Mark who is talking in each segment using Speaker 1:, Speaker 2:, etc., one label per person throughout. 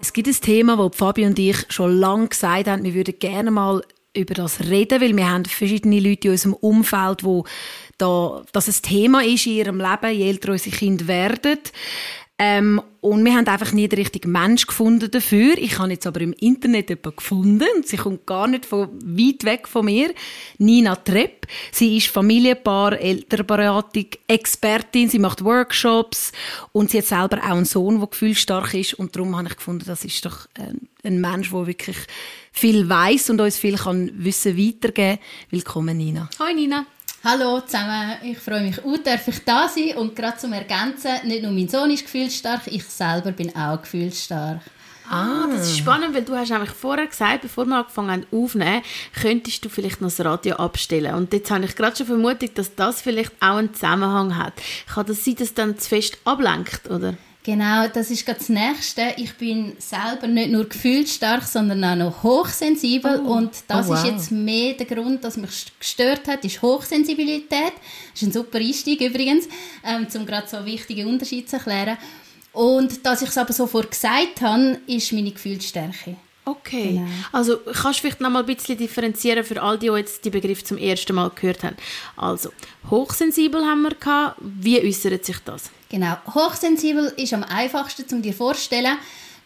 Speaker 1: Es gibt ein Thema, das Fabi und ich schon lange gesagt haben, wir würden gerne mal über das reden, weil wir haben verschiedene Leute in unserem Umfeld, wo da, das ein Thema ist in ihrem Leben, je älter unsere Kinder werden. Ähm, und wir haben einfach nie den richtigen Mensch gefunden dafür. Ich habe jetzt aber im Internet jemanden gefunden und sie kommt gar nicht von weit weg von mir. Nina Trepp. Sie ist Familienpaar, Elternberatung, Expertin. Sie macht Workshops und sie hat selber auch einen Sohn, der gefühlsstark ist. Und darum habe ich gefunden, das ist doch ein, ein Mensch, der wirklich viel weiß und uns viel kann Wissen weitergeben. Willkommen, Nina.
Speaker 2: Hoi, Nina.
Speaker 3: Hallo zusammen, ich freue mich auch, darf ich da sein und gerade zum Ergänzen, nicht nur mein Sohn ist gefühlsstark, ich selber bin auch gefühlsstark.
Speaker 2: Ah, das ist spannend, weil du hast nämlich vorher gesagt, bevor wir angefangen haben aufzunehmen, könntest du vielleicht noch das Radio abstellen. Und jetzt habe ich gerade schon vermutet, dass das vielleicht auch einen Zusammenhang hat. Kann das sein, dass dann zu fest ablenkt, oder?
Speaker 3: Genau, das ist das Nächste. Ich bin selber nicht nur gefühlsstark, sondern auch noch hochsensibel. Oh. Und das oh, wow. ist jetzt mehr der Grund, dass mich gestört hat, ist Hochsensibilität. Das ist ein super Einstieg übrigens, ähm, um gerade so wichtige Unterschiede zu erklären. Und dass ich es aber sofort gesagt habe, ist meine Gefühlsstärke.
Speaker 2: Okay. Genau. Also kannst du vielleicht noch mal ein bisschen differenzieren für all die, die jetzt die Begriff zum ersten Mal gehört haben. Also, hochsensibel haben wir gehabt. Wie äußert sich das?
Speaker 3: Genau. Hochsensibel ist am einfachsten, um dir vorzustellen,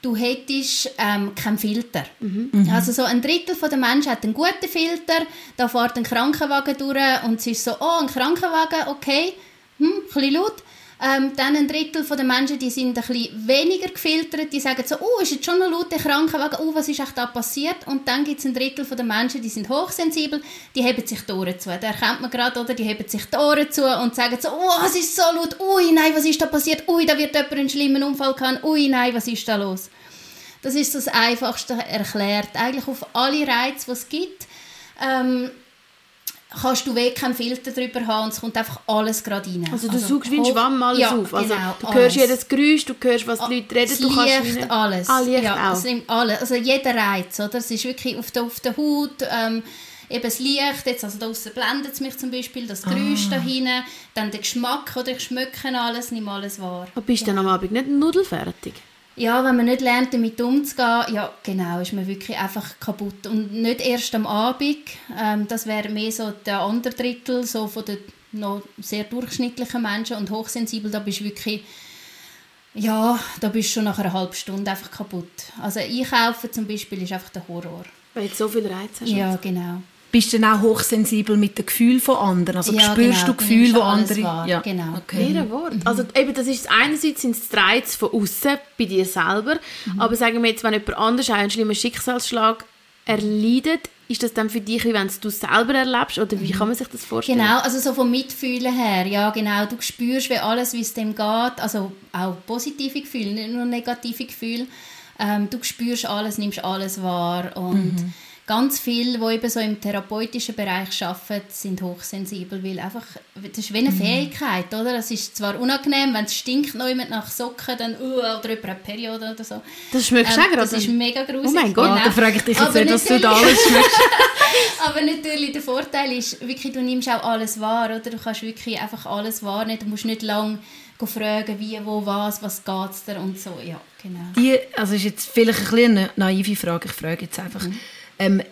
Speaker 3: du hättest ähm, keinen Filter. Mhm. Also so ein Drittel der Menschen hat einen guten Filter, da fährt ein Krankenwagen durch und es ist so, oh, ein Krankenwagen, okay, hm, ein bisschen laut. Ähm, dann ein Drittel der Menschen, die sind ein bisschen weniger gefiltert, die sagen so, oh, ist jetzt schon noch laut der Krankenwagen, oh, was ist echt da passiert? Und dann gibt es ein Drittel der Menschen, die sind hochsensibel, die heben sich die Ohren zu. Da erkennt man gerade, oder? Die heben sich die Ohren zu und sagen so, oh, es ist so laut, ui, nein, was ist da passiert? Ui, da wird jemand einen schlimmen Unfall haben, ui, nein, was ist da los? Das ist das Einfachste erklärt. Eigentlich auf alle Reize, die es gibt. Ähm, kannst du weg keinen Filter drüber haben und es kommt einfach alles gerade rein.
Speaker 2: Also du also, suchst wie ein Schwamm alles ja, auf. Also genau, du alles. hörst jedes Geräusch, du hörst, was die Leute reden. Du
Speaker 3: Licht, kannst alles.
Speaker 2: Ah, Licht
Speaker 3: ja,
Speaker 2: auch.
Speaker 3: Es nimmt alles. Also jeder Reiz, oder? Es ist wirklich auf der, auf der Haut, ähm, eben das Licht, jetzt, also da draussen blendet es mich zum Beispiel, das Geräusch ah. da hinten, dann der Geschmack, oder ich schmecke alles, nehme alles wahr.
Speaker 2: Aber bist du ja. dann am Abend nicht nudelfertig?
Speaker 3: Ja, wenn man nicht lernt, damit umzugehen, ja, genau, ist man wirklich einfach kaputt. Und nicht erst am Abend, ähm, das wäre mehr so der andere Drittel, so von den noch sehr durchschnittlichen Menschen und hochsensibel, da bist du wirklich, ja, da bist du schon nach einer halben Stunde einfach kaputt. Also einkaufen zum Beispiel ist einfach der Horror.
Speaker 2: Weil du so viel Reiz hast.
Speaker 3: Ja, genau
Speaker 1: bist du dann auch hochsensibel mit dem Gefühl von anderen? Also ja, spürst genau, du Gefühle, wo andere...
Speaker 3: Wahr. Ja, genau.
Speaker 2: Okay. Jeder Wort. Also eben, das ist einerseits sind es die Reize von außen bei dir selber, mhm. aber sagen wir jetzt, wenn jemand anders einen schlimmen Schicksalsschlag erleidet, ist das dann für dich, wie wenn du es selber erlebst? Oder wie kann man sich das vorstellen?
Speaker 3: Genau, also so vom Mitfühlen her, ja genau. Du spürst, wie alles, wie es dem geht, also auch positive Gefühle, nicht nur negative Gefühle. Ähm, du spürst alles, nimmst alles wahr und mhm ganz viele, die eben so im therapeutischen Bereich arbeiten, sind hochsensibel, weil einfach, das ist wie eine mhm. Fähigkeit, oder? Es ist zwar unangenehm, wenn es stinkt noch jemand nach Socken, dann, uh, oder über eine Periode oder so.
Speaker 2: Das schmeckst ähm,
Speaker 3: du Das ist mega gruselig.
Speaker 2: Oh mein Gott,
Speaker 3: genau.
Speaker 2: da frage ich dich jetzt nicht, was du da alles schmeckst.
Speaker 3: Aber natürlich, der Vorteil ist, wirklich, du nimmst auch alles wahr, oder? Du kannst wirklich einfach alles wahrnehmen, du musst nicht lange fragen, wie, wo, was, was geht es dir und so, ja, genau.
Speaker 1: Die, also ist jetzt vielleicht ein eine naive Frage, ich frage jetzt einfach, mhm ähm,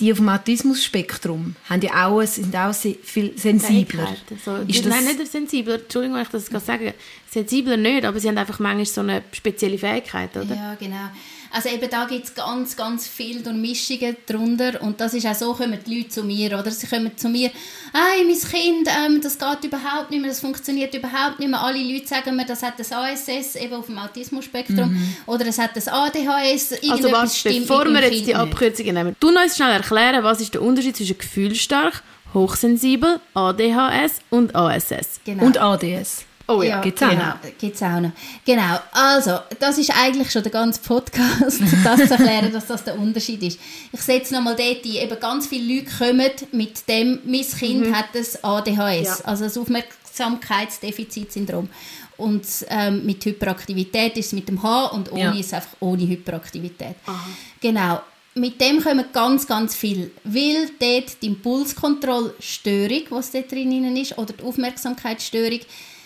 Speaker 1: die auf dem Autismus-Spektrum haben ja auch, sind auch viel sensibler.
Speaker 2: So, ist nein, nicht sensibler, Entschuldigung, wenn ich das sage. Sensibler nicht, aber sie haben einfach manchmal so eine spezielle Fähigkeit, oder?
Speaker 3: Ja, genau. Also eben da gibt es ganz, ganz viele Durchmischungen drunter und das ist auch so, kommen die Leute zu mir, oder? Sie kommen zu mir, hey, mein Kind, ähm, das geht überhaupt nicht mehr, das funktioniert überhaupt nicht mehr. Alle Leute sagen mir, das hat das ASS, eben auf dem Autismus-Spektrum, mhm. oder es hat das ADHS,
Speaker 2: Also was, bevor wir jetzt die Abkürzungen nehmen, du uns schnell erklären, was ist der Unterschied zwischen gefühlsstark, hochsensibel, ADHS und ASS?
Speaker 1: Genau. Und ADS. Oh ja, ja
Speaker 3: gibt's auch, genau, gibt's auch noch. Genau, also, das ist eigentlich schon der ganze Podcast, das zu erklären, dass das der Unterschied ist. Ich setze nochmal dort ein, eben ganz viele Leute kommen mit dem, mein Kind mhm. hat das ADHS, ja. also das Aufmerksamkeitsdefizitsyndrom. Und ähm, mit Hyperaktivität ist es mit dem H und ohne ja. ist es einfach ohne Hyperaktivität. Aha. Genau. Mit dem kommen ganz, ganz viel, weil dort die Impulskontrollstörung, was dort drin ist, oder die Aufmerksamkeitsstörung,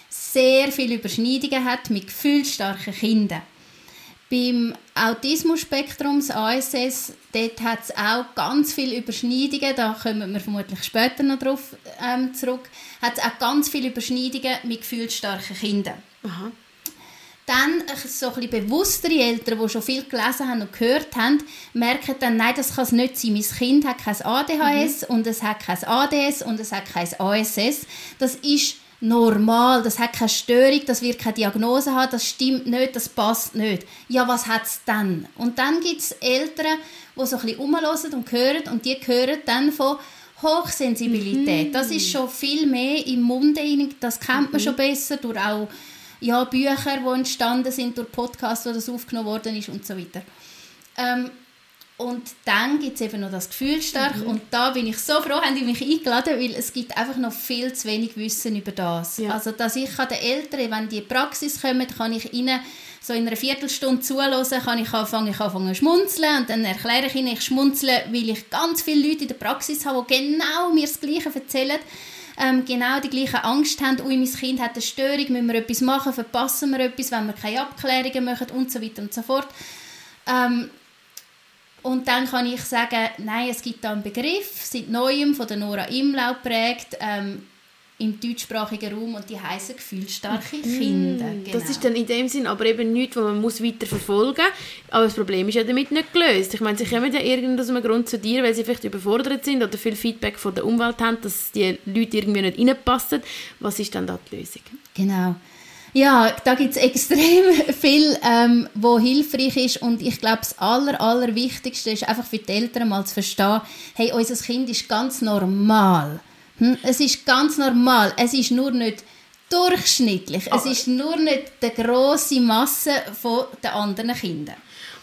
Speaker 3: sehr viele Überschneidungen hat mit gefühlsstarken Kindern. Beim Autismus-Spektrum, das ASS, dort hat es auch ganz viele Überschneidungen, da kommen wir vermutlich später noch darauf ähm, zurück, hat es auch ganz viele Überschneidungen mit gefühlsstarken Kindern. Aha. Dann so ein bewusstere Eltern, die schon viel gelesen haben und gehört haben, merken dann, nein, das kann es nicht sein. Mein Kind hat kein ADHS mhm. und es hat kein ADS und es hat kein ASS. Das ist normal, das hat keine Störung, das wird keine Diagnose haben, das stimmt nicht, das passt nicht. Ja, was hat es dann? Und dann gibt es Eltern, die so ein bisschen rumhören und hören und die hören dann von Hochsensibilität. Mhm. Das ist schon viel mehr im Munde, das kennt man mhm. schon besser durch auch ja, Bücher, die entstanden sind, durch Podcasts, wo das aufgenommen worden ist und so weiter. Ähm, und dann gibt es eben noch das Gefühl stark. Mhm. Und da bin ich so froh, haben die mich eingeladen, weil es gibt einfach noch viel zu wenig Wissen über das. Ja. Also, dass ich den Eltern, wenn die in die Praxis kommen, kann ich ihnen so in einer Viertelstunde zuhören, kann ich anfangen, ich anfangen zu schmunzeln und dann erkläre ich ihnen, ich schmunzle, weil ich ganz viele Leute in der Praxis habe, die genau mir das Gleiche erzählen, ähm, genau die gleiche Angst haben, ui, mein Kind hat eine Störung, müssen wir etwas machen, verpassen wir etwas, wenn wir keine Abklärungen machen und so weiter und so fort. Ähm, und dann kann ich sagen, nein, es gibt da einen Begriff, seit Neuem von der Nora Imlau prägt, ähm, im deutschsprachigen Raum und die heißen gefühlsstarke mm, Kinder.
Speaker 2: Genau. Das ist dann in dem Sinn aber eben nichts, was man muss weiter verfolgen muss. Aber das Problem ist ja damit nicht gelöst. Ich meine, sie kommen ja irgendwie aus einem Grund zu dir, weil sie vielleicht überfordert sind oder viel Feedback von der Umwelt haben, dass die Leute irgendwie nicht reinpassen. Was ist dann da die Lösung?
Speaker 3: Genau. Ja, da gibt es extrem viel, ähm, wo hilfreich ist und ich glaube, das aller, Allerwichtigste ist einfach für die Eltern mal zu verstehen, hey, unser Kind ist ganz normal. Hm? Es ist ganz normal. Es ist nur nicht durchschnittlich. Es ist nur nicht die grosse Masse den anderen Kindern.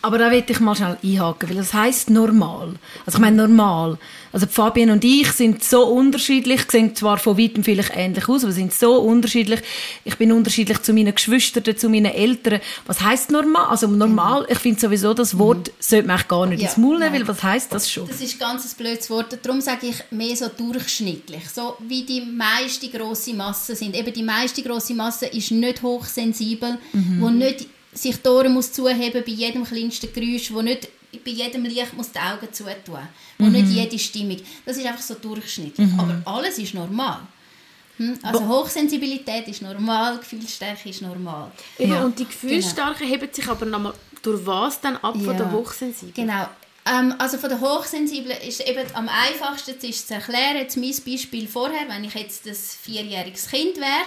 Speaker 1: Aber da will ich mal schnell einhaken, weil das heißt normal. Also ich meine normal. Also Fabian und ich sind so unterschiedlich, sehen zwar von weitem vielleicht ähnlich aus, aber sind so unterschiedlich. Ich bin unterschiedlich zu meinen Geschwistern, zu meinen Eltern. Was heißt normal? Also normal, mhm. ich finde sowieso das Wort mhm. sollte man gar nicht ja, ins Maul nehmen, weil was heißt das schon?
Speaker 3: Das ist ganz ein blödes Wort. Darum sage ich mehr so durchschnittlich, so wie die meiste große Masse sind. Eben die meiste große Masse ist nicht hochsensibel, mhm. wo nicht sich die Ohren muss zuheben bei jedem kleinsten Geräusch, wo nicht bei jedem Licht muss die Augen zutun, wo mhm. nicht jede Stimmung. Das ist einfach so durchschnittlich. Mhm. Aber alles ist normal. Hm? Also Hochsensibilität ist normal, Gefühlsstärke ist normal.
Speaker 2: Ja. Und die Gefühlsstärke genau. hebt sich aber nochmal durch was dann ab ja. von der Hochsensiblen?
Speaker 3: Genau. Ähm, also von der Hochsensiblen ist eben am einfachsten ist zu erklären, jetzt mein Beispiel vorher, wenn ich jetzt ein vierjähriges Kind wäre,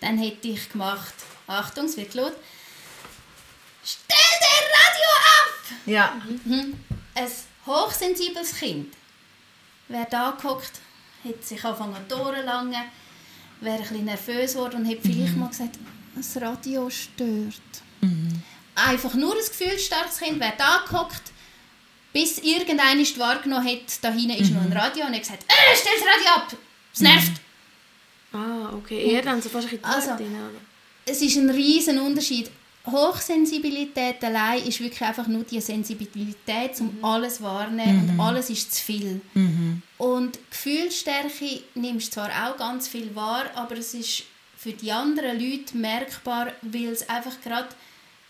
Speaker 3: dann hätte ich gemacht, Achtung, es wird laut, Stell dein Radio ab!
Speaker 1: Ja.
Speaker 3: Mhm. Ein hochsensibles Kind wäre da gehockt, hätte sich angefangen zu langen, wäre ein bisschen nervös geworden und hätte mhm. vielleicht mal gesagt, das Radio stört. Mhm. Einfach nur ein gefühlsstarkes Kind wäre da gehockt, bis irgendeiner wahrgenommen hat, da hinten ist noch ein mhm. Radio und er gesagt, äh, stell das Radio ab, es nervt.
Speaker 2: Ah, okay, eher dann so fast ein bisschen
Speaker 3: also, Es ist ein riesen Unterschied. Hochsensibilität allein ist wirklich einfach nur die Sensibilität, um mhm. alles wahrnehmen mhm. und alles ist zu viel. Mhm. Und Gefühlsstärke nimmst zwar auch ganz viel wahr, aber es ist für die anderen Leute merkbar, weil es einfach gerade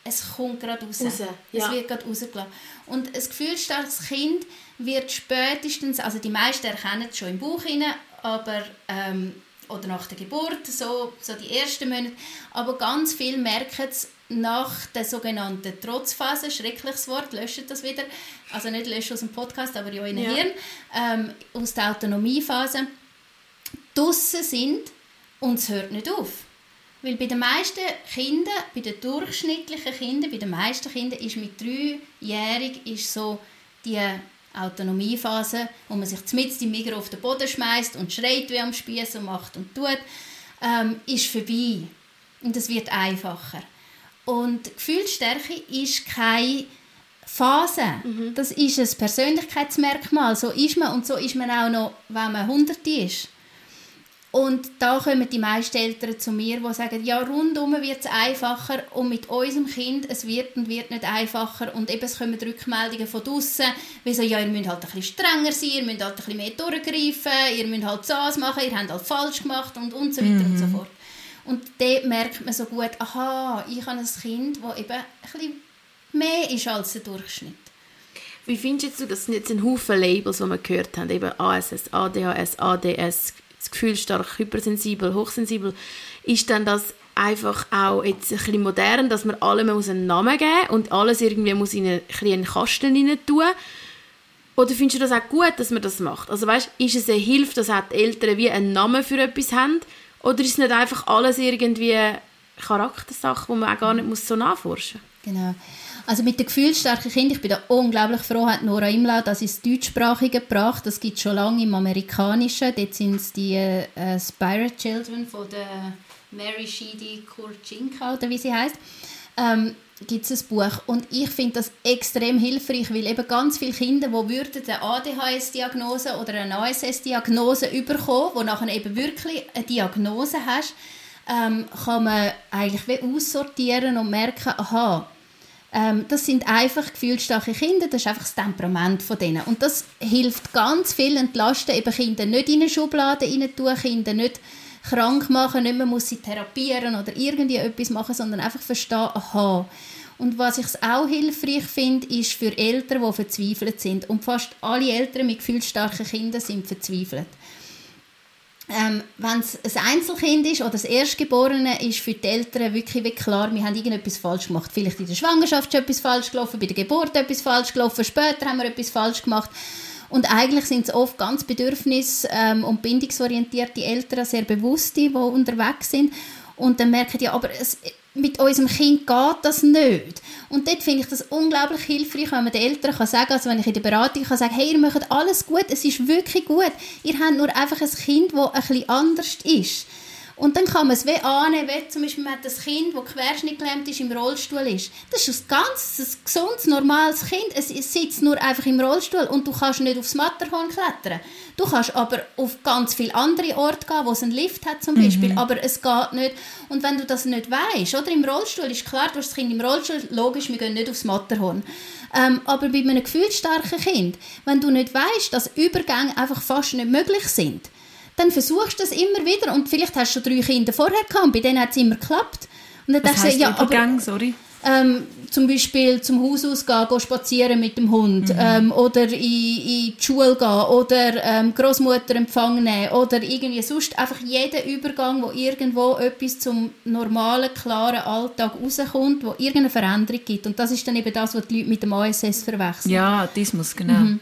Speaker 3: es kommt gerade raus. raus ja. Es wird gerade rausgelassen. Und ein gefühlsstarkes Kind wird spätestens, also die meisten erkennen es schon im Bauch hinein, aber ähm, oder nach der Geburt, so, so die ersten Monate, aber ganz viel merken es nach der sogenannten Trotzphase, schreckliches Wort, löscht das wieder, also nicht löschen aus dem Podcast, aber ja in den ja. Hirn, ähm, aus der Autonomiephase, draussen sind und es hört nicht auf. Weil bei den meisten Kindern, bei den durchschnittlichen Kindern, bei den meisten Kindern ist mit dreijährig ist so die Autonomiephase, wo man sich mit im Mikro auf den Boden schmeißt und schreit wie am Spieß und macht und tut. ähm, ist vorbei und es wird einfacher. Und Gefühlsstärke ist keine Phase. Mhm. Das ist ein Persönlichkeitsmerkmal. So ist man und so ist man auch noch, wenn man 100 ist. Und da kommen die meisten Eltern zu mir, die sagen, ja, rundum wird es einfacher und mit unserem Kind, es wird und wird nicht einfacher. Und eben, es kommen Rückmeldungen von draussen, wie so, ja, ihr müsst halt ein bisschen strenger sein, ihr müsst halt ein bisschen mehr durchgreifen, ihr müsst halt das machen, ihr habt halt falsch gemacht und, und so weiter mhm. und so fort. Und dort merkt man so gut, aha, ich habe ein Kind, das eben ein bisschen mehr ist als der Durchschnitt.
Speaker 2: Wie findest du, das sind jetzt ein Haufen Labels, die wir gehört haben, eben ASS, ADHS, ADS, das Gefühl stark hypersensibel, hochsensibel, ist dann das einfach auch jetzt ein bisschen modern, dass man allem einen Namen geben muss und alles irgendwie muss in einen, einen Kasten rein tun oder findest du das auch gut, dass man das macht? Also weißt, ist es eine Hilfe, dass auch die Eltern wie einen Namen für etwas haben? Oder ist es nicht einfach alles irgendwie Charaktersache, die man auch gar nicht muss so nachforschen
Speaker 3: muss? Genau. Also mit den gefühlsstarken Kindern, ich bin da unglaublich froh, hat Nora Imlau das ins Deutschsprachige gebracht. Das gibt es schon lange im Amerikanischen. Dort sind es die äh, Spirit Children von der Mary Sheedy Kurchinka, oder wie sie heißt. Ähm, gibt es ein Buch. Und ich finde das extrem hilfreich, weil eben ganz viele Kinder, die würden eine ADHS-Diagnose oder eine ASS-Diagnose bekommen, wo nachher eben wirklich eine Diagnose hast, ähm, kann man eigentlich aussortieren und merken, aha, ähm, das sind einfach gefühlsstarke Kinder, das ist einfach das Temperament von denen. Und das hilft ganz viel entlasten, eben Kinder nicht in eine Schublade rein tun, Kinder nicht krank machen, nicht mehr muss sie therapieren oder irgendwie etwas machen, sondern einfach verstehen, aha. Und was ich auch hilfreich finde, ist für Eltern, die verzweifelt sind. Und fast alle Eltern mit gefühlsstarken Kindern sind verzweifelt ähm, wenn es ein Einzelkind ist oder das Erstgeborene, ist für die Eltern wirklich, wirklich klar, wir haben irgendetwas falsch gemacht. Vielleicht in der Schwangerschaft ist etwas falsch gelaufen, bei der Geburt etwas falsch gelaufen, später haben wir etwas falsch gemacht. Und eigentlich sind es oft ganz bedürfnis- ähm, und bindungsorientierte Eltern, sehr bewusste, die unterwegs sind. Und dann merken die, aber es, mit unserem Kind geht das nicht. Und dort finde ich das unglaublich hilfreich, wenn man den Eltern kann sagen also wenn ich in der Beratung kann sagen hey, ihr macht alles gut, es ist wirklich gut. Ihr habt nur einfach ein Kind, das ein bisschen anders ist. Und dann kann man es wie annehmen, wie zum Beispiel man hat ein Kind, das querschnittgelähmt ist, im Rollstuhl ist. Das ist ein ganz ein gesundes, normales Kind. Es, sitzt nur einfach im Rollstuhl und du kannst nicht aufs Matterhorn klettern. Du kannst aber auf ganz viele andere Orte gehen, wo es einen Lift hat zum Beispiel, mhm. aber es geht nicht. Und wenn du das nicht weißt, oder im Rollstuhl ist klar, du hast das Kind im Rollstuhl, logisch, wir gehen nicht aufs Matterhorn. Ähm, aber bei einem gefühlsstarken Kind, wenn du nicht weißt, dass Übergänge einfach fast nicht möglich sind, dann versuchst du das immer wieder und vielleicht hast du schon drei Kinder vorher gehabt, bei denen hat es immer geklappt. Und dann
Speaker 1: Was heisst ja, Übergang, aber, sorry?
Speaker 3: Ähm, zum Beispiel zum Haus ausgehen, gehen spazieren mit dem Hund mhm. ähm, oder in, in die Schule gehen oder ähm, Großmutter empfangen nehmen oder irgendwie sonst einfach jeden Übergang, wo irgendwo etwas zum normalen, klaren Alltag rauskommt, wo irgendeine Veränderung gibt. Und das ist dann eben das, was die Leute mit dem ASS verwechseln.
Speaker 1: Ja, Autismus, genau. Mhm.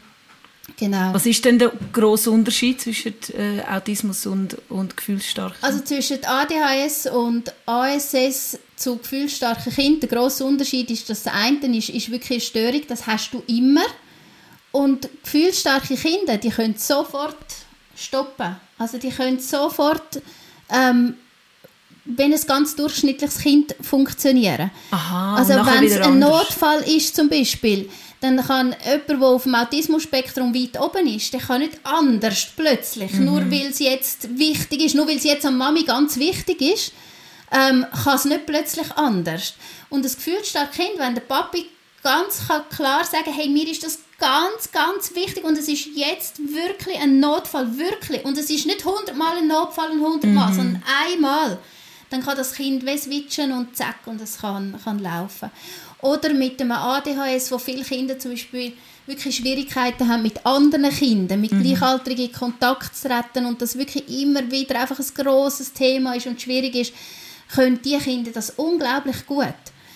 Speaker 1: Genau. Was ist denn der große Unterschied zwischen äh, Autismus und, und Gefühlsstarken?
Speaker 3: Also zwischen ADHS und ASS zu gefühlsstarken Kindern, der große Unterschied ist, dass das eine ist, ist wirklich eine Störung, das hast du immer. Und gefühlsstarke Kinder, die können sofort stoppen. Also die können sofort, ähm, wenn ein ganz durchschnittliches Kind funktionieren.
Speaker 1: Aha,
Speaker 3: also wenn es ein Notfall ist zum Beispiel, dann kann jemand, der auf dem Autismus-Spektrum weit oben ist, der kann nicht anders plötzlich, mhm. nur weil es jetzt wichtig ist, nur weil es jetzt an Mami ganz wichtig ist, ähm, kann es nicht plötzlich anders. Und das Gefühl stark Kind, wenn der Papi ganz klar sagen hey, mir ist das ganz, ganz wichtig und es ist jetzt wirklich ein Notfall, wirklich. Und es ist nicht hundertmal ein Notfall und hundertmal, mhm. sondern einmal. Dann kann das Kind switchen und zack, und es kann, kann laufen. Oder mit einem ADHS, wo viele Kinder zum Beispiel wirklich Schwierigkeiten haben, mit anderen Kindern, mit mhm. Gleichaltrigen in Kontakt zu treten und das wirklich immer wieder einfach ein grosses Thema ist und schwierig ist, können die Kinder das unglaublich gut.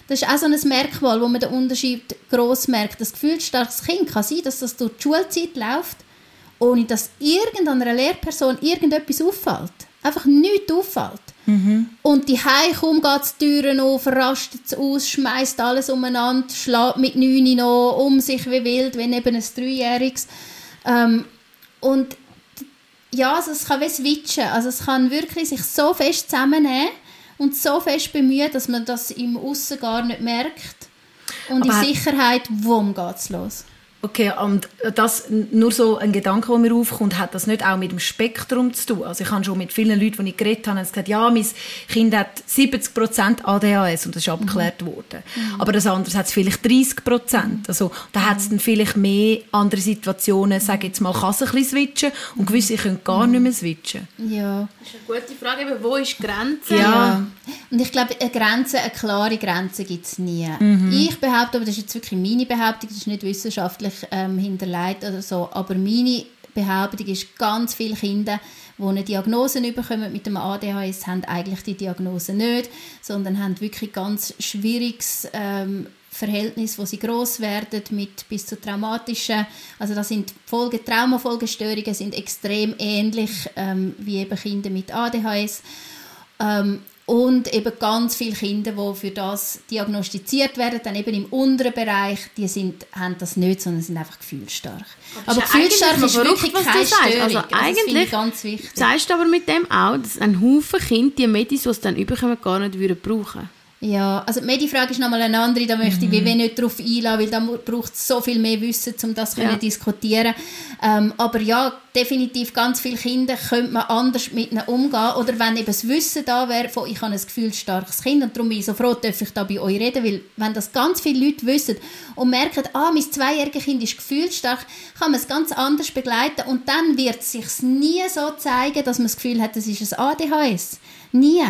Speaker 3: Das ist auch so ein Merkmal, wo man den Unterschied gross merkt. Das gefühlsstarkes Kind kann sein, dass das durch die Schulzeit läuft, ohne dass irgendeiner Lehrperson irgendetwas auffällt. Einfach nichts auffällt. Mhm. Und die kaum geht die Türen auf, rastet es aus, schmeißt alles umeinander, schlägt mit neun noch um sich wie wild, wenn eben ein Dreijähriges. Ähm, und ja, also es kann wie switchen. Also es kann wirklich sich so fest zusammennehmen und so fest bemühen, dass man das im Aussen gar nicht merkt. Und Aber in Sicherheit, wo geht es los?
Speaker 1: Okay, und das nur so ein Gedanke, der mir aufkommt, hat das nicht auch mit dem Spektrum zu tun? Also ich habe schon mit vielen Leuten, die ich geredet habe, gesagt, ja, mein Kind hat 70% ADHS und das ist abgeklärt mhm. worden. Mhm. Aber das andere hat es vielleicht 30% Also da hat es dann vielleicht mehr andere Situationen, sage jetzt mal, kann es ein bisschen switchen und gewisse können gar nicht mehr switchen.
Speaker 3: Ja.
Speaker 2: Das ist eine gute Frage, aber wo ist die Grenze?
Speaker 3: Ja. ja. Und ich glaube, eine Grenze, eine klare Grenze gibt es nie. Mhm. Ich behaupte, aber das ist jetzt wirklich meine Behauptung, das ist nicht wissenschaftlich ähm, hinterlegt oder so. Aber meine Behauptung ist, ganz viele Kinder, die eine Diagnose bekommen mit dem ADHS, haben eigentlich die Diagnose nicht, sondern haben wirklich ganz schwieriges ähm, Verhältnis, wo sie groß werden mit bis zu traumatischen, also das sind Folge Traumafolgestörungen sind extrem ähnlich ähm, wie eben Kinder mit ADHS. Ähm, und eben ganz viele Kinder, die für das diagnostiziert werden, dann eben im unteren Bereich, die sind, haben das nicht, sondern sind einfach gefühlsstark.
Speaker 2: Aber, aber gefühlsstark ist wirklich keine Störung. Also, also eigentlich ganz wichtig. Sagst du aber mit dem auch, dass ein Haufen Kinder die Medis, die sie dann überkommen, gar nicht brauchen würden?
Speaker 3: Ja, also die Medifrage ist nochmal eine andere, da möchte ich mhm. nicht darauf einladen, weil da braucht es so viel mehr Wissen, um das zu ja. diskutieren ähm, Aber ja, definitiv ganz viele Kinder könnte man anders mit ihnen umgehen oder wenn eben das Wissen da wäre, von ich habe ein gefühlsstarkes Kind und darum bin ich so froh, dass ich da bei euch reden, weil wenn das ganz viele Leute wissen und merken, ah, mein zweijähriges Kind ist gefühlsstark, kann man es ganz anders begleiten und dann wird es sich nie so zeigen, dass man das Gefühl hat, das ist ein ADHS. Nie.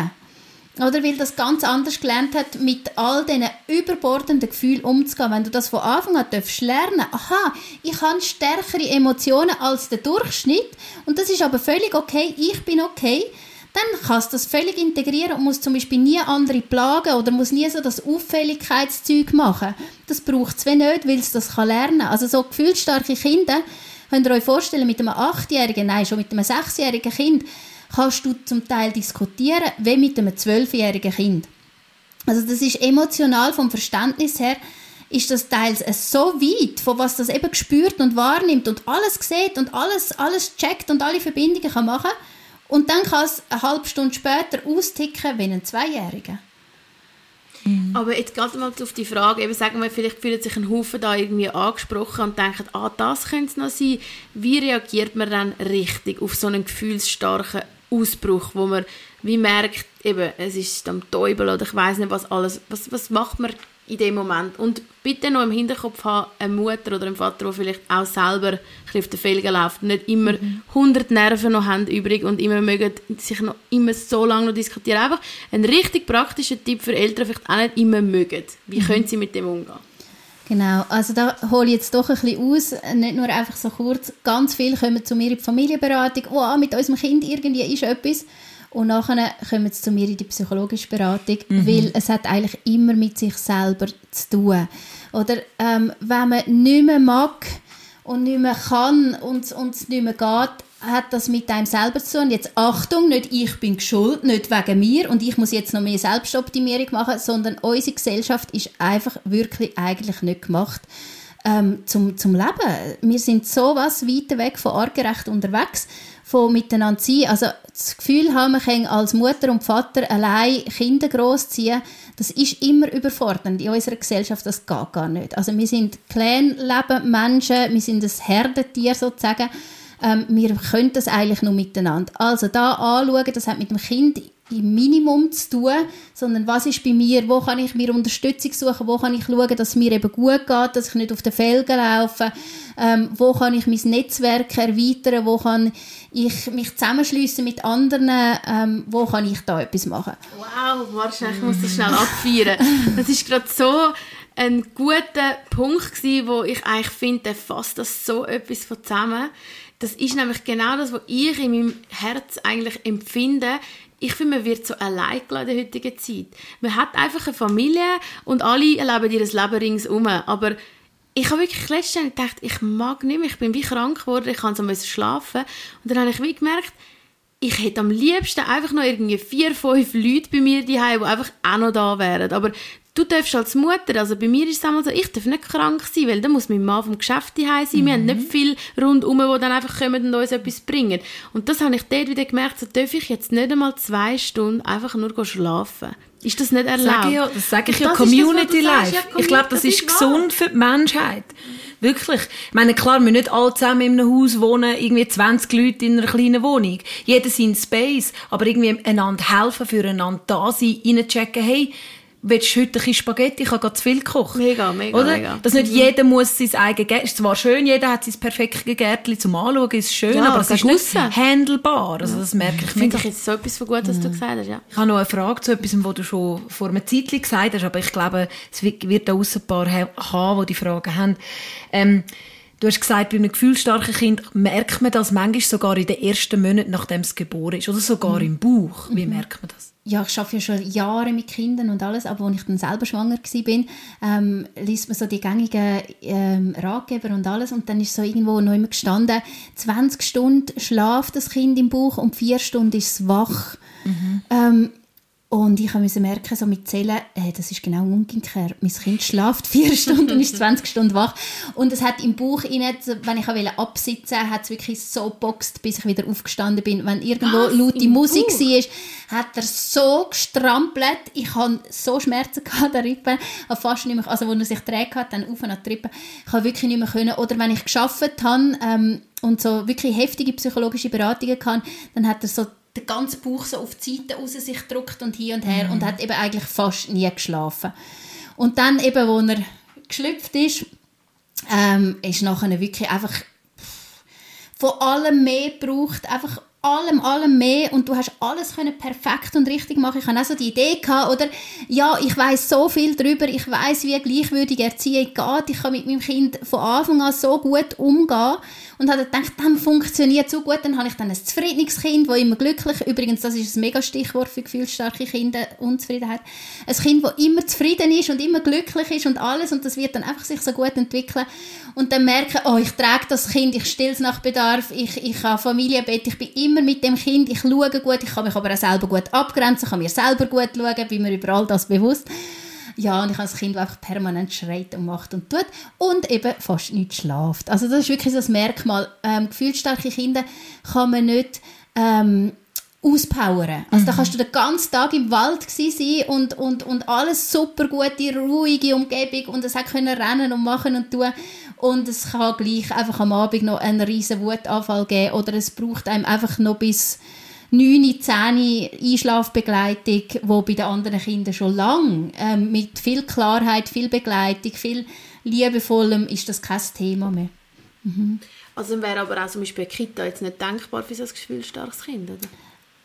Speaker 3: Oder weil das ganz anders gelernt hat, mit all diesen überbordenden Gefühlen umzugehen. Wenn du das von Anfang an darfst lernen, aha, ich habe stärkere Emotionen als der Durchschnitt und das ist aber völlig okay, ich bin okay, dann kannst du das völlig integrieren und musst zum Beispiel nie andere plagen oder muss nie so das Auffälligkeitszeug machen. Das braucht es nicht, weil es das lernen kann. Also so gefühlsstarke Kinder, könnt ihr euch vorstellen, mit einem Achtjährigen, nein, schon mit einem Sechsjährigen Kind, kannst du zum Teil diskutieren, wie mit einem zwölfjährigen Kind. Also das ist emotional vom Verständnis her ist das teils so weit, von was das eben spürt und wahrnimmt und alles sieht und alles, alles checkt und alle Verbindungen kann machen und dann kann es eine halbe Stunde später austicken wie ein Zweijähriger.
Speaker 2: Mhm. Aber jetzt gerade mal auf die Frage, eben sagen wir, vielleicht fühlt sich ein Haufen da irgendwie angesprochen und denken, ah, das könnte es noch sein. Wie reagiert man dann richtig auf so einen gefühlsstarken Ausbruch, wo man wie merkt, eben, es ist am Teufel oder ich weiß nicht was alles. Was, was macht man in dem Moment? Und bitte noch im Hinterkopf haben, eine Mutter oder ein Vater, der vielleicht auch selber auf den Felgen läuft, nicht immer mhm. 100 Nerven noch haben übrig und immer mögen sich noch immer so lange noch diskutieren. Einfach ein richtig praktischer Tipp für Eltern, vielleicht auch nicht immer mögen. Wie mhm. können sie mit dem umgehen?
Speaker 3: Genau, also da hole ich jetzt doch ein bisschen aus, nicht nur einfach so kurz. Ganz viele kommen zu mir in die Familienberatung, oh, mit unserem Kind irgendwie ist etwas. Und nachher kommen sie zu mir in die psychologische Beratung, mhm. weil es hat eigentlich immer mit sich selber zu tun. Oder ähm, wenn man nicht mehr mag und nicht mehr kann und, es nicht mehr geht, hat das mit einem selber zu tun. Jetzt Achtung, nicht ich bin schuld, nicht wegen mir und ich muss jetzt noch mehr Selbstoptimierung machen, sondern unsere Gesellschaft ist einfach wirklich eigentlich nicht gemacht ähm, zum, zum Leben. Wir sind so was weiter weg von artgerecht unterwegs, von miteinander sein. Also das Gefühl haben, wir können als Mutter und Vater allein Kinder großziehen, das ist immer überfordernd in unserer Gesellschaft. Das geht gar nicht. Also wir sind Clan-Leben Menschen, wir sind ein Herdentier sozusagen ähm, wir können das eigentlich nur miteinander. Also da anschauen, das hat mit dem Kind im Minimum zu tun, sondern was ist bei mir, wo kann ich mir Unterstützung suchen, wo kann ich schauen, dass es mir eben gut geht, dass ich nicht auf den Felgen laufe, ähm, wo kann ich mein Netzwerk erweitern, wo kann ich mich zusammenschließen mit anderen, ähm, wo kann ich da etwas machen.
Speaker 2: Wow, wahrscheinlich muss das schnell abfeiern. Das ist gerade so ein guter Punkt gewesen, wo ich eigentlich finde, fasst das so etwas von zusammen das ist nämlich genau das, was ich in meinem Herz eigentlich empfinde. Ich finde, man wird so allein in der heutigen Zeit. Man hat einfach eine Familie und alle erleben ihr Leben ringsum. Aber ich habe wirklich letztens gedacht, ich mag nicht mehr, ich bin wie krank geworden, ich kann so schlafen. Und dann habe ich wie gemerkt, ich hätte am liebsten einfach noch irgendwie vier, fünf Leute bei mir daheim, die einfach auch noch da wären. Aber du darfst als Mutter, also bei mir ist es einmal so, ich darf nicht krank sein, weil dann muss mein Mann vom Geschäft daheim sein. Mhm. Wir haben nicht viel rundherum, die dann einfach kommen und uns etwas bringen. Und das habe ich dort wieder gemerkt, so darf ich jetzt nicht einmal zwei Stunden einfach nur schlafen. Ist das nicht erlaubt?
Speaker 1: Sag ja, das sage ich ja, Community Life. Ja, ich glaube, das, das, ist, gesund für die Menschheit. Wirklich. Ich meine, klar, wir nicht alle zusammen in einem Haus wohnen, irgendwie 20 Leute in einer kleinen Wohnung. Jeder sein Space. Aber irgendwie einander helfen, füreinander da sein, reinchecken, hey, willst du heute ein Spaghetti? Ich habe gerade zu viel gekocht.
Speaker 2: Mega, mega,
Speaker 1: Oder?
Speaker 2: mega.
Speaker 1: Dass nicht mhm. jeder muss sein eigenes Gärtchen, ist zwar schön, jeder hat sein perfektes Gärtchen zum Anschauen, ist schön, ja, aber es ist nicht handelbar. Also das merke ich
Speaker 2: Finde ich jetzt so etwas von gut, was du gesagt hast, ja.
Speaker 1: Ich habe noch eine Frage zu etwas, was du schon vor einer Zeit gesagt hast, aber ich glaube, es wird da ein paar haben, die die Fragen haben. Ähm, Du hast gesagt, bei einem gefühlsstarken Kind merkt man das manchmal sogar in den ersten Monaten, nachdem es geboren ist. Oder sogar mhm. im Bauch. Wie mhm. merkt man das?
Speaker 3: Ja, ich arbeite ja schon Jahre mit Kindern und alles, aber als ich dann selber schwanger war, ähm, liest man so die gängigen ähm, Ratgeber und alles und dann ist so irgendwo noch immer gestanden, 20 Stunden schlaft das Kind im Bauch und 4 Stunden ist es wach. Mhm. Ähm, und ich musste merken, so mit Zellen, äh, das ist genau umgekehrt. Mein Kind schlaft vier Stunden und ist 20 Stunden wach. Und es hat im Bauch, rein, wenn ich absitzen wollte, hat es wirklich so geboxt, bis ich wieder aufgestanden bin. Wenn irgendwo Was? laute Musik Bauch? war, hat er so gestrampelt. Ich hatte so Schmerzen an der Rippe. Fast nicht mehr, also, wo er sich dreht hat, dann auf an die Rippe. Ich konnte wirklich nicht mehr können. Oder wenn ich geschafft habe, ähm, und so wirklich heftige psychologische Beratungen kann, dann hat er so den ganzen Bauch so auf die Seite raus sich drückt und hier und her mhm. und hat eben eigentlich fast nie geschlafen. Und dann eben, wo er geschlüpft ist, ähm, ist nachher wirklich einfach von allem mehr gebraucht, einfach allem, allem mehr und du hast alles können perfekt und richtig machen. Ich hatte auch so die Idee gehabt, oder? Ja, ich weiß so viel darüber, ich weiß, wie gleichwürdige Erziehung geht, ich kann mit meinem Kind von Anfang an so gut umgehen und habe gedacht, das funktioniert so gut, dann habe ich dann ein zufriedenes Kind, das immer glücklich, übrigens, das ist ein mega Stichwort für gefühlsstarke Kinder, Unzufriedenheit, ein Kind, das immer zufrieden ist und immer glücklich ist und alles und das wird dann einfach sich so gut entwickeln und dann merken, oh, ich trage das Kind, ich stille es nach Bedarf, ich, ich habe Familienbett, ich bin immer mit dem Kind, ich schaue gut, ich kann mich aber auch selber gut abgrenzen, kann mir selber gut schauen, bin mir über all das bewusst. Ja, und ich habe das Kind, das einfach permanent schreit und macht und tut und eben fast nicht schlaft. Also das ist wirklich das Merkmal. Ähm, gefühlsstarke Kinder kann man nicht ähm, auspowern. Also mhm. da kannst du den ganzen Tag im Wald sein und, und, und alles super gute, ruhige Umgebung und es hat können rennen und machen und tun und es kann gleich einfach am Abend noch einen riesen Wutanfall geben oder es braucht einem einfach noch bis 9, 10 Einschlafbegleitung, wo bei den anderen Kindern schon lang ähm, mit viel Klarheit, viel Begleitung, viel liebevollem ist das kein Thema mehr.
Speaker 2: Mhm. Also wäre aber auch zum Beispiel eine Kita jetzt nicht denkbar für so ein gefühlsstarkes Kind, oder?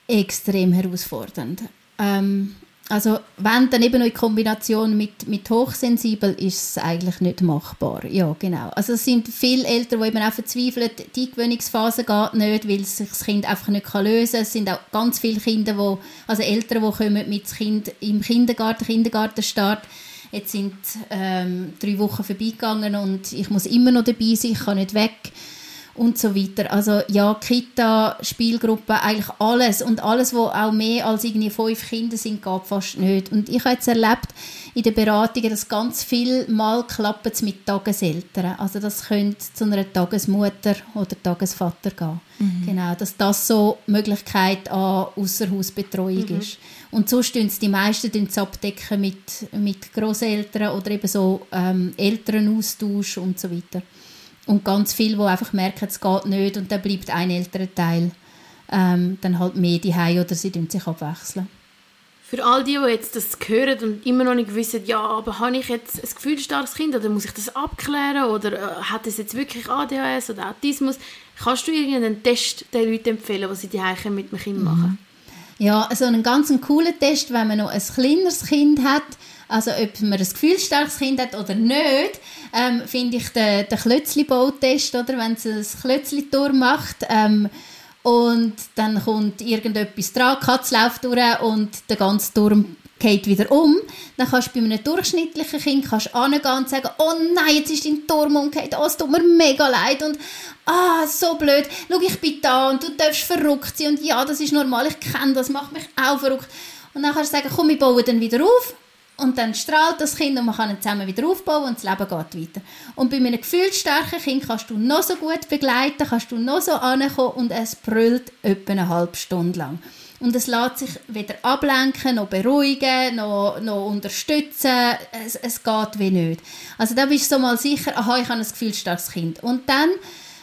Speaker 3: Extrem herausfordernd. Ähm, also wenn dann eben noch in Kombination mit, mit hochsensibel ist es eigentlich nicht machbar. Ja, genau. Also es sind viele Eltern, die eben auch verzweifeln, die Gewöhnungsphase geht nicht, weil sich das Kind einfach nicht lösen kann. Es sind auch ganz viele Kinder, die, also Eltern, die kommen mit dem Kind im Kindergarten, Kindergartenstart. Jetzt sind ähm, drei Wochen vorbeigegangen und ich muss immer noch dabei sein, ich kann nicht weg und so weiter. Also ja, Kita, Spielgruppe, eigentlich alles und alles, wo auch mehr als irgendwie fünf Kinder sind, geht fast nicht. Und ich habe jetzt erlebt in den Beratungen, dass ganz viel mal klappt mit Tageseltern. Also das könnte zu einer Tagesmutter oder Tagesvater gehen. Mhm. Genau, dass das so Möglichkeit an Außerhausbetreuung mhm. ist. Und so stehen die meisten abdecken mit, mit Großeltern oder eben so ähm, Elternaustausch und so weiter. Und ganz viele, die einfach merken, es geht nicht und dann bleibt ein älterer Teil ähm, dann halt mehr die oder sie sich abwechseln.
Speaker 2: Für all die, die jetzt das hören und immer noch nicht wissen, ja, aber habe ich jetzt ein gefühlsstarkes Kind oder muss ich das abklären oder äh, hat es jetzt wirklich ADHS oder Autismus, kannst du irgendeinen Test den Leuten empfehlen, was sie die mit dem Kind machen?
Speaker 3: Ja, also einen ganz coolen Test, wenn man noch ein kleineres Kind hat, also ob man ein gefühlsstarkes Kind hat oder nicht, ähm, finde ich den, den Klötzli-Bautest? Wenn es ein Klötzli-Tour macht, ähm, und dann kommt irgendetwas dran, die Katze läuft durch und der ganze Turm geht wieder um, dann kannst du bei einem durchschnittlichen Kind kannst angehen und sagen, oh nein, jetzt ist dein Turm umgekehrt, oh, es tut mir mega leid und ah, so blöd, schau, ich bin da und du darfst verrückt sein und ja, das ist normal, ich kenne das, macht mich auch verrückt. Und dann kannst du sagen, komm, wir bauen dann wieder auf und dann strahlt das Kind und man kann ihn zusammen wieder aufbauen und das Leben geht weiter. Und bei einem gefühlsstarken Kind kannst du noch so gut begleiten, kannst du noch so ankommen und es brüllt etwa eine halbe Stunde lang. Und es lässt sich weder ablenken, noch beruhigen, noch, noch unterstützen. Es, es geht wie nicht. Also da bist du so mal sicher, aha, ich habe ein gefühlsstarkes Kind. Und dann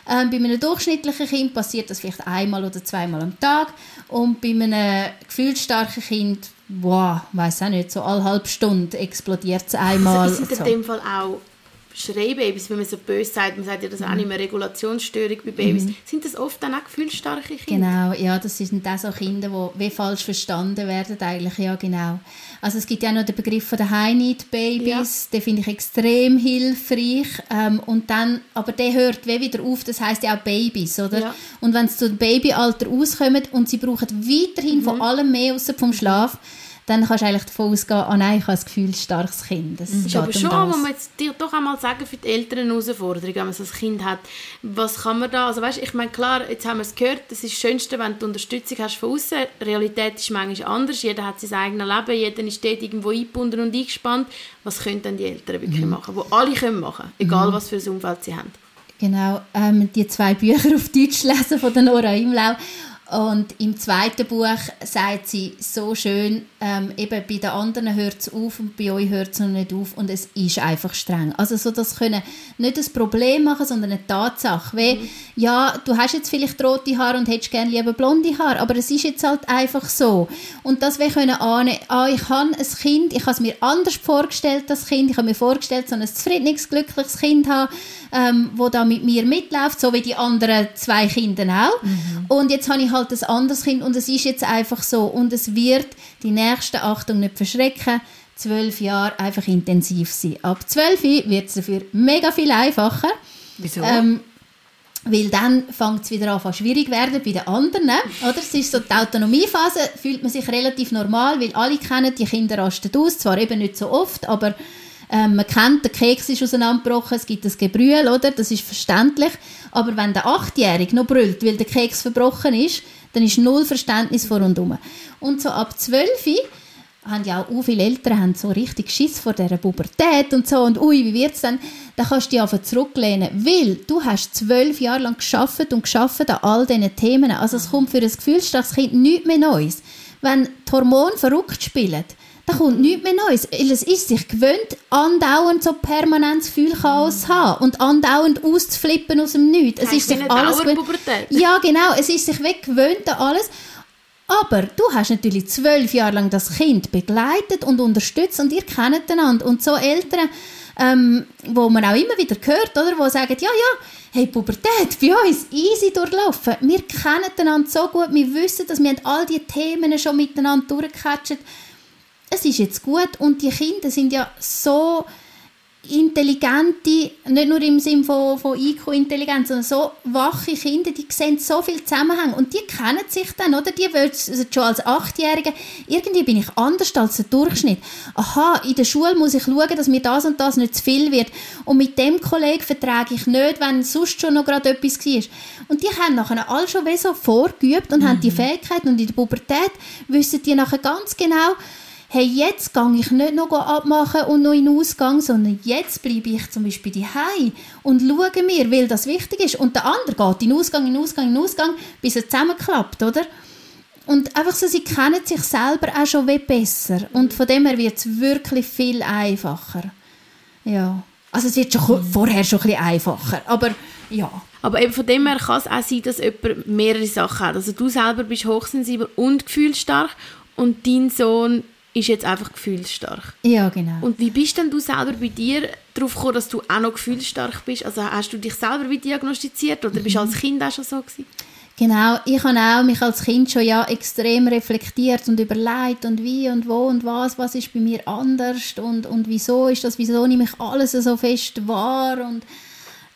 Speaker 3: ähm, bei einem durchschnittlichen Kind passiert das vielleicht einmal oder zweimal am Tag. Und bei einem gefühlsstarken Kind wow, weiß auch nicht, so alle halbe Stunde explodiert es einmal.
Speaker 2: Also ist in dem Fall auch Schreibabys, wenn man so böse sagt, man sagt ja das mhm. auch nicht mehr Regulationsstörung bei Babys, mhm. sind das oft dann auch gefühlsstarke
Speaker 3: Kinder? Genau, ja, das sind auch so Kinder, die wie falsch verstanden werden eigentlich, ja genau. Also es gibt ja noch den Begriff von den High-Need-Babys, ja. den finde ich extrem hilfreich ähm, und dann, aber der hört wie wieder auf, das heißt ja auch Babys, oder? Ja. Und wenn sie zu dem Babyalter auskommen und sie brauchen weiterhin mhm. von allem mehr außer vom Schlaf, dann kannst du eigentlich davon ausgehen, oh nein, ich habe ein gefühlsstarkes Kind. Das
Speaker 2: ist aber schon, um muss man jetzt dir doch einmal sagen, für die älteren Herausforderungen, wenn man so ein Kind hat, was kann man da, also weißt, ich meine, klar, jetzt haben wir es gehört, das ist das Schönste, wenn du Unterstützung hast von außen. Realität ist manchmal anders, jeder hat sein eigenes Leben, jeder ist dort irgendwo eingebunden und eingespannt. Was können dann die Eltern wirklich mhm. machen, wo alle können machen, egal mhm. was für ein Umfeld sie haben.
Speaker 3: Genau, ähm, die zwei Bücher auf Deutsch lesen von der Nora Imlau und im zweiten Buch sagt sie so schön, ähm, eben bei den anderen hört es auf und bei euch hört es noch nicht auf und es ist einfach streng. Also so das können nicht ein Problem machen, sondern eine Tatsache. Wie, mhm. ja, du hast jetzt vielleicht rote Haare und hättest gerne lieber blonde Haare, aber es ist jetzt halt einfach so. Und das wir können ahnen, ah, ich habe ein Kind, ich habe es mir anders vorgestellt, das Kind, ich habe mir vorgestellt, so ein zufriedenes, glückliches Kind haben, ähm, wo da mit mir mitläuft, so wie die anderen zwei Kinder auch. Mhm. Und jetzt habe ich halt ein anderes Kind und es ist jetzt einfach so und es wird die nächste Achtung nicht verschrecken, zwölf Jahre einfach intensiv sein. Ab zwölf wird es dafür mega viel einfacher.
Speaker 1: Wieso? Ähm,
Speaker 3: weil dann fängt es wieder an, schwierig werden bei den anderen. Oder? Es ist so die Autonomiephase, fühlt man sich relativ normal, weil alle kennen, die Kinder rasten aus, zwar eben nicht so oft, aber ähm, man kennt, der Keks ist auseinandergebrochen, es gibt das Gebrühl, oder? Das ist verständlich. Aber wenn der Achtjährige noch brüllt, weil der Keks verbrochen ist, dann ist null Verständnis vor und um. Und so ab zwölf haben ja auch viele Eltern haben so richtig Schiss vor dieser Pubertät und so und ui, wie wird es dann? Dann kannst du dich einfach zurücklehnen, weil du hast zwölf Jahre lang geschafft und geschafft an all diesen Themen. Also es kommt für ein gefühlsstarkes Kind nichts mehr Neues. Wenn die Hormone verrückt spielen, da kommt nichts mehr Neues. Weil es ist sich gewöhnt, andauernd so permanent Gefühlchaos zu haben und andauernd auszuflippen aus dem Nichts. Es ist sich alles gewöhnt. Ja, genau. Es ist sich weg gewöhnt an alles. Aber du hast natürlich zwölf Jahre lang das Kind begleitet und unterstützt und ihr kennt einander. Und so Eltern, ähm, wo man auch immer wieder hört, oder, wo sagen, ja, ja, hey, Pubertät bei uns easy durchlaufen. Wir kennen einander so gut, wir wissen, dass wir all diese Themen schon miteinander durchgecatcht es ist jetzt gut und die Kinder sind ja so intelligente, nicht nur im Sinne von, von IQ-Intelligenz, sondern so wache Kinder, die sehen so viel Zusammenhang und die kennen sich dann, oder? Die wollen also schon als Achtjährige, irgendwie bin ich anders als der Durchschnitt. Aha, in der Schule muss ich schauen, dass mir das und das nicht zu viel wird und mit dem Kollegen vertrage ich nicht, wenn sonst schon noch gerade etwas war. Und die haben nachher alle schon so vorgeübt und mhm. haben die Fähigkeit und in der Pubertät wissen die nachher ganz genau, hey, jetzt gehe ich nicht noch abmachen und noch in den Ausgang, sondern jetzt bleibe ich zum Beispiel daheim und schaue mir, weil das wichtig ist. Und der andere geht in den Ausgang, in den Ausgang, in den Ausgang, bis er zusammenklappt, oder? Und einfach so, sie kennen sich selber auch schon wie besser. Und von dem her wird es wirklich viel einfacher. Ja. Also es wird schon mhm. vorher schon ein bisschen einfacher, aber ja.
Speaker 2: Aber eben von dem her kann es auch sein, dass jemand mehrere Sachen hat. Also du selber bist hochsensibel und gefühlsstark und dein Sohn ist jetzt einfach gefühlsstark.
Speaker 3: Ja, genau.
Speaker 2: Und wie bist denn du selber bei dir darauf gekommen, dass du auch noch gefühlsstark bist? Also hast du dich selber wie diagnostiziert oder bist du als Kind auch schon so gewesen?
Speaker 3: Genau, ich habe auch mich als Kind schon ja extrem reflektiert und überlegt und wie und wo und was, was ist bei mir anders und, und wieso ist das, wieso nehme ich alles so fest wahr und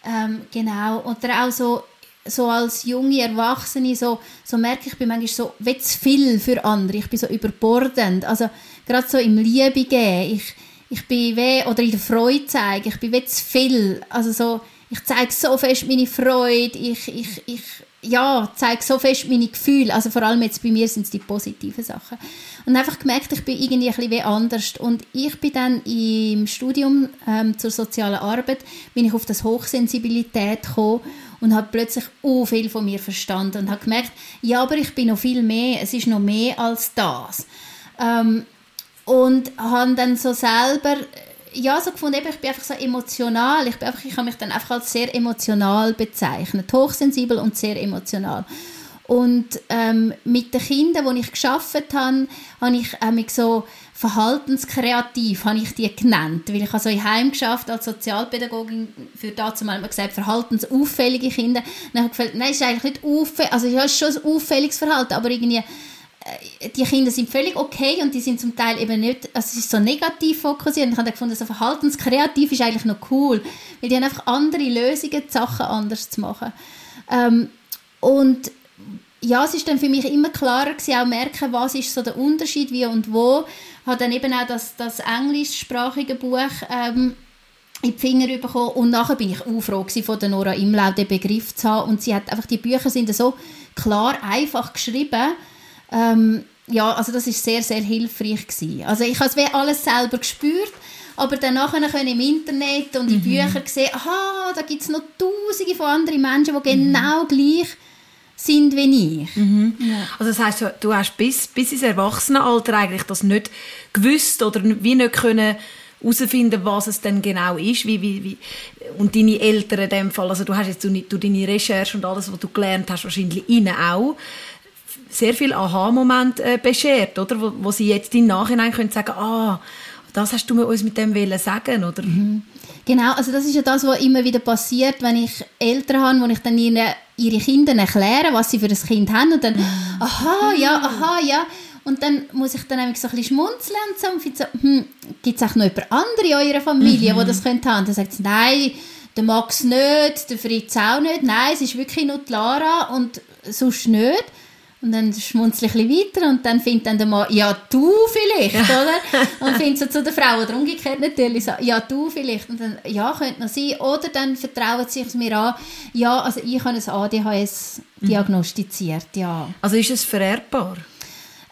Speaker 3: ähm, genau, oder auch so so als junge Erwachsene so, so merke ich, bin manchmal so wie zu viel für andere. Ich bin so überbordend. Also gerade so im Liebe geben. Ich, ich bin weh, oder in der Freude zeigen. Ich bin wie zu viel. Also so, ich zeige so fest meine Freude. Ich, ich, ich ja, zeige so fest meine Gefühle. Also vor allem jetzt bei mir sind es die positiven Sachen. Und einfach gemerkt, ich bin irgendwie ein bisschen anders. Und ich bin dann im Studium ähm, zur sozialen Arbeit, bin ich auf das Hochsensibilität gekommen und habe plötzlich auch viel von mir verstanden und habe gemerkt, ja, aber ich bin noch viel mehr, es ist noch mehr als das. Ähm, und habe dann so selber ja, so gefunden, eben, ich bin einfach so emotional. Ich, bin einfach, ich habe mich dann einfach als sehr emotional bezeichnet. Hochsensibel und sehr emotional. Und ähm, mit den Kindern, die ich geschafft habe, habe ich ähm, so verhaltenskreativ, habe ich die genannt. Weil ich habe so in Heim geschafft als Sozialpädagogin für dazu mal gesagt, verhaltensauffällige Kinder. Dann habe ich gefällt, nein, es ist eigentlich nicht auffällig, also es ist schon ein auffälliges Verhalten, aber irgendwie äh, die Kinder sind völlig okay und die sind zum Teil eben nicht, also es ist so negativ fokussiert. Und ich habe gefunden, so verhaltenskreativ ist eigentlich noch cool, weil die haben einfach andere Lösungen, die Sachen anders zu machen. Ähm, und ja, es ist dann für mich immer klarer gewesen, auch merken, was ist so der Unterschied, wie und wo. Ich habe dann eben auch das, das englischsprachige Buch ähm, in die Finger bekommen und nachher bin ich auch froh von der Nora Imlau den Begriff zu haben und sie hat einfach, die Bücher sind so klar, einfach geschrieben, ähm, ja, also das ist sehr, sehr hilfreich gewesen. Also ich habe es alles selber gespürt, aber dann nachher im Internet und in mhm. Büchern gesehen, aha, da gibt es noch tausende von anderen Menschen, die mhm. genau gleich sind wie ich.
Speaker 1: Mhm. Ja. Also das heisst, du hast bis, bis ins Erwachsenenalter eigentlich das nicht gewusst oder wie nicht können herausfinden, was es denn genau ist, wie, wie, wie, und deine Eltern in dem Fall, also du hast jetzt durch deine Recherche und alles, was du gelernt hast, wahrscheinlich ihnen auch sehr viel Aha-Moment äh, beschert, oder? Wo, wo sie jetzt im Nachhinein können sagen, ah, das hast du uns mit dem wollen sagen, oder? Mhm.
Speaker 3: Genau, also das ist ja das, was immer wieder passiert, wenn ich Eltern habe, wo ich dann ihnen, ihre Kinder erkläre, was sie für ein Kind haben und dann, aha, ja, aha, ja. Und dann muss ich dann nämlich so ein bisschen schmunzeln und so, und so hm, gibt es auch noch jemand andere in eurer Familie, mhm. die das könnte haben? Dann sagt sie, nein, der Max nicht, der Fritz auch nicht, nein, es ist wirklich nur die Lara und sonst nicht. Und dann schmunzle ich ein weiter und dann findet dann der Mann, ja, du vielleicht, oder? Und findet so zu der Frau, oder umgekehrt natürlich, so, ja, du vielleicht. Und dann, ja, könnte noch sein. Oder dann vertrauen sie sich mir an, ja, also ich habe ein ADHS diagnostiziert, ja.
Speaker 1: Also ist es vererbbar?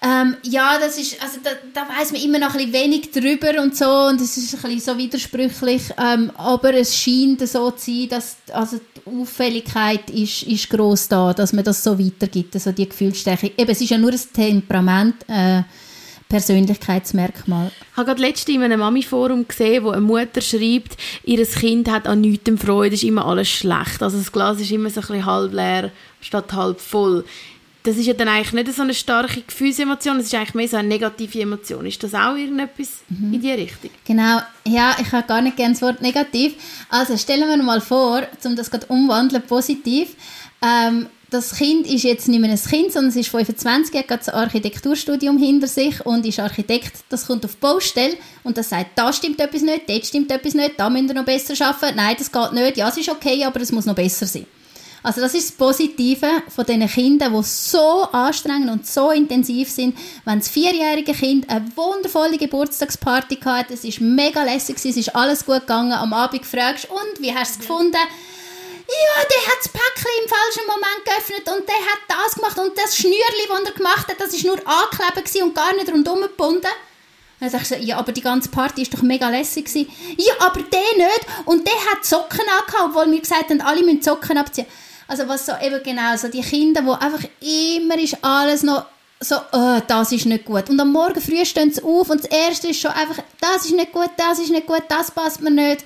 Speaker 3: Ähm, ja, das ist, also da, da weiß man immer noch ein wenig drüber und so und es ist ein bisschen so widersprüchlich, ähm, aber es scheint so zu sein, dass also die Auffälligkeit ist, ist gross da, dass man das so weitergibt, also die Gefühlsstärke. Eben, es ist ja nur ein Temperament, äh, Persönlichkeitsmerkmal.
Speaker 2: Ich habe gerade letztens in einem Mami-Forum gesehen, wo eine Mutter schreibt, ihr Kind hat an nichts Freude, ist immer alles schlecht. Also das Glas ist immer so ein bisschen halb leer statt halb voll das ist ja dann eigentlich nicht so eine starke Gefühlsemotion, es ist eigentlich mehr so eine negative Emotion. Ist das auch irgendetwas mhm. in die Richtung?
Speaker 3: Genau, ja, ich habe gar nicht gerne das Wort negativ. Also stellen wir mal vor, um das gerade umwandeln, positiv. Ähm, das Kind ist jetzt nicht mehr ein Kind, sondern es ist 25, hat gerade ein Architekturstudium hinter sich und ist Architekt. Das kommt auf die Baustelle und das sagt, da stimmt etwas nicht, dort stimmt etwas nicht, da müssen wir noch besser arbeiten. Nein, das geht nicht. Ja, es ist okay, aber es muss noch besser sein. Also das ist das Positive von diesen Kindern, die so anstrengend und so intensiv sind. Wenn das vierjährige Kind eine wundervolle Geburtstagsparty hatte, es ist mega lässig, es ist alles gut gegangen, am Abend fragst und wie hast du es gefunden? Ja, der hat das Päckchen im falschen Moment geöffnet und der hat das gemacht und das Schnürli, das er gemacht hat, das ist nur angeklebt und gar nicht rundum gebunden. Dann sagst du, ja, aber die ganze Party ist doch mega lässig gewesen. Ja, aber der nicht. Und der hat Socken angehabt, obwohl wir gesagt haben, alle müssen Socken abziehen. Also was so eben genau, so die Kinder, wo einfach immer ist alles noch so, oh, das ist nicht gut. Und am Morgen früh stehen sie auf und das Erste ist schon einfach, das ist nicht gut, das ist nicht gut, das passt mir nicht.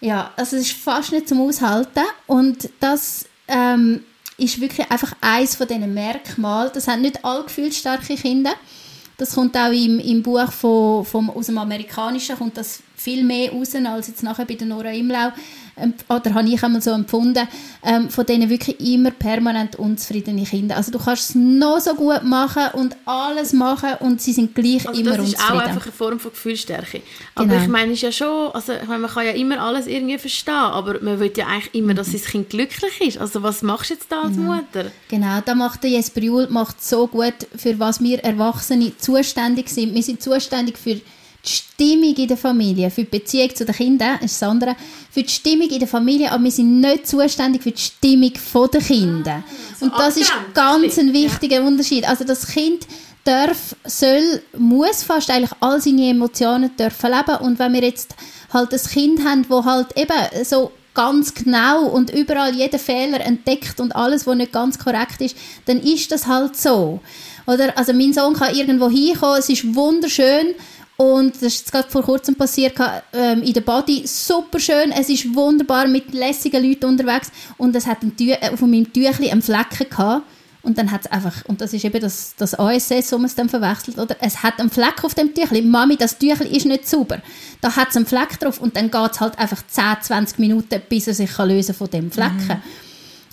Speaker 3: Ja, also es ist fast nicht zum Aushalten und das ähm, ist wirklich einfach eins von diesen Merkmalen. Das haben nicht alle gefühlsstarke Kinder. Das kommt auch im, im Buch von, vom, aus dem Amerikanischen, kommt das viel mehr raus als jetzt nachher bei der Nora Imlau oder habe ich einmal so empfunden, ähm, von denen wirklich immer permanent unzufriedene Kinder. Also du kannst es noch so gut machen und alles machen und sie sind gleich
Speaker 2: also
Speaker 3: immer
Speaker 2: unzufrieden.
Speaker 3: Das ist auch
Speaker 2: einfach eine Form von Gefühlsstärke. Aber genau. ich meine, ist ja schon, also ich meine, man kann ja immer alles irgendwie verstehen, aber man will ja eigentlich immer, dass mhm. das Kind glücklich ist. Also was machst du jetzt da als
Speaker 3: genau.
Speaker 2: Mutter?
Speaker 3: Genau, da macht der Jesper Juhl macht so gut, für was wir Erwachsene zuständig sind. Wir sind zuständig für die Stimmung in der Familie, für die Beziehung zu den Kindern, ist das andere, für die Stimmung in der Familie, aber wir sind nicht zuständig für die Stimmung der Kinder. Ah, Und das ist ganz ein wichtiger. Unterschied. Also das Kind darf, soll, muss fast eigentlich all seine Emotionen dürfen leben. Und wenn wir jetzt halt ein Kind haben, wo halt eben so ganz genau und überall jeden Fehler entdeckt und alles, was nicht ganz korrekt ist, dann ist das halt so. Oder, also mein Sohn kann irgendwo hinkommen, es ist wunderschön und das ist gerade vor kurzem passiert ähm, in der Body. Super schön, es ist wunderbar mit lässigen Leuten unterwegs und es hat ein Tü äh, auf meinem Tüchli einen Flecken gehabt. Und dann hat es einfach, und das ist eben das, das ASS, wo man es dann verwechselt, oder? Es hat einen Fleck auf dem Tüchli. Mami, das Tüchli ist nicht sauber. Da hat es einen Fleck drauf und dann geht es halt einfach 10, 20 Minuten, bis er sich kann lösen von dem Flecken. Mhm.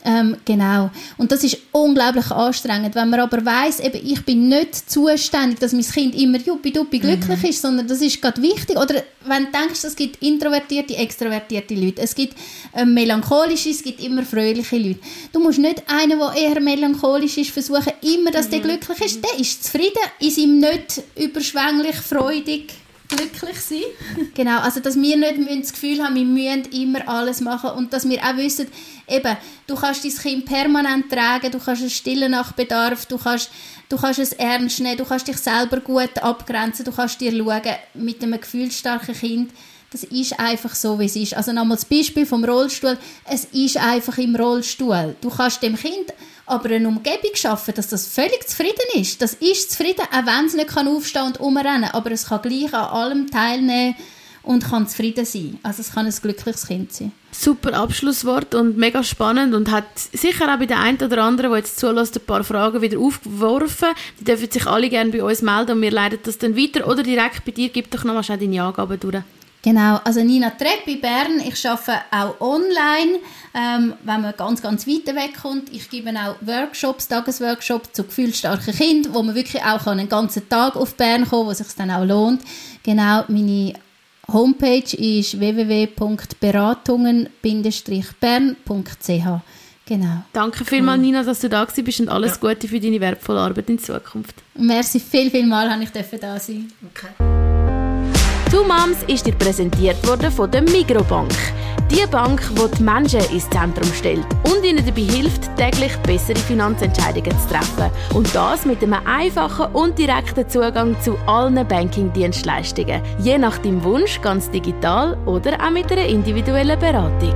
Speaker 3: Ähm, genau. Und das ist unglaublich anstrengend. Wenn man aber weiß, eben, ich bin nicht zuständig, dass mein Kind immer juppi-duppi glücklich mhm. ist, sondern das ist gerade wichtig. Oder wenn du denkst, es gibt introvertierte, extrovertierte Leute, es gibt äh, melancholische, es gibt immer fröhliche Leute. Du musst nicht einen, der eher melancholisch ist, versuchen, immer, dass mhm. der glücklich ist. Der ist zufrieden, ist ihm nicht überschwänglich, freudig glücklich sein. genau, also dass wir nicht das Gefühl haben, wir müssen immer alles machen und dass wir auch wissen, eben, du kannst dein Kind permanent tragen, du kannst es stillen nach Bedarf, du kannst, du kannst es ernst nehmen, du kannst dich selber gut abgrenzen, du kannst dir schauen, mit einem gefühlsstarken Kind, das ist einfach so, wie es ist. Also nochmal das Beispiel vom Rollstuhl, es ist einfach im Rollstuhl. Du kannst dem Kind aber eine Umgebung schaffen, dass das völlig zufrieden ist. Das ist zufrieden, auch wenn es nicht kann aufstehen und umrennen aber es kann gleich an allem teilnehmen und kann zufrieden sein. Also es kann ein glückliches Kind sein.
Speaker 2: Super Abschlusswort und mega spannend und hat sicher auch bei der einen oder anderen, die jetzt zulässt, ein paar Fragen wieder aufgeworfen. Die dürfen sich alle gerne bei uns melden und wir leiten das dann weiter oder direkt bei dir. Gib doch nochmal schnell deine Angaben durch.
Speaker 3: Genau, also Nina Trepp in Bern. Ich arbeite auch online, ähm, wenn man ganz, ganz weit wegkommt. Ich gebe auch Workshops, Tagesworkshops zu gefühlsstarken Kindern, wo man wirklich auch einen ganzen Tag auf Bern kommen kann, wo sich dann auch lohnt. Genau, meine Homepage ist www.beratungen-bern.ch. Genau.
Speaker 2: Danke vielmals, Nina, dass du da bist und alles ja. Gute für deine wertvolle Arbeit in Zukunft.
Speaker 3: Merci, viel, viel mal, habe ich da sein. Okay.
Speaker 2: «Two Moms» ist dir präsentiert worden von der Migrobank. Die Bank, die die Menschen ins Zentrum stellt und ihnen dabei hilft, täglich bessere Finanzentscheidungen zu treffen. Und das mit einem einfachen und direkten Zugang zu allen Banking-Dienstleistungen. Je nach deinem Wunsch ganz digital oder auch mit einer individuellen Beratung.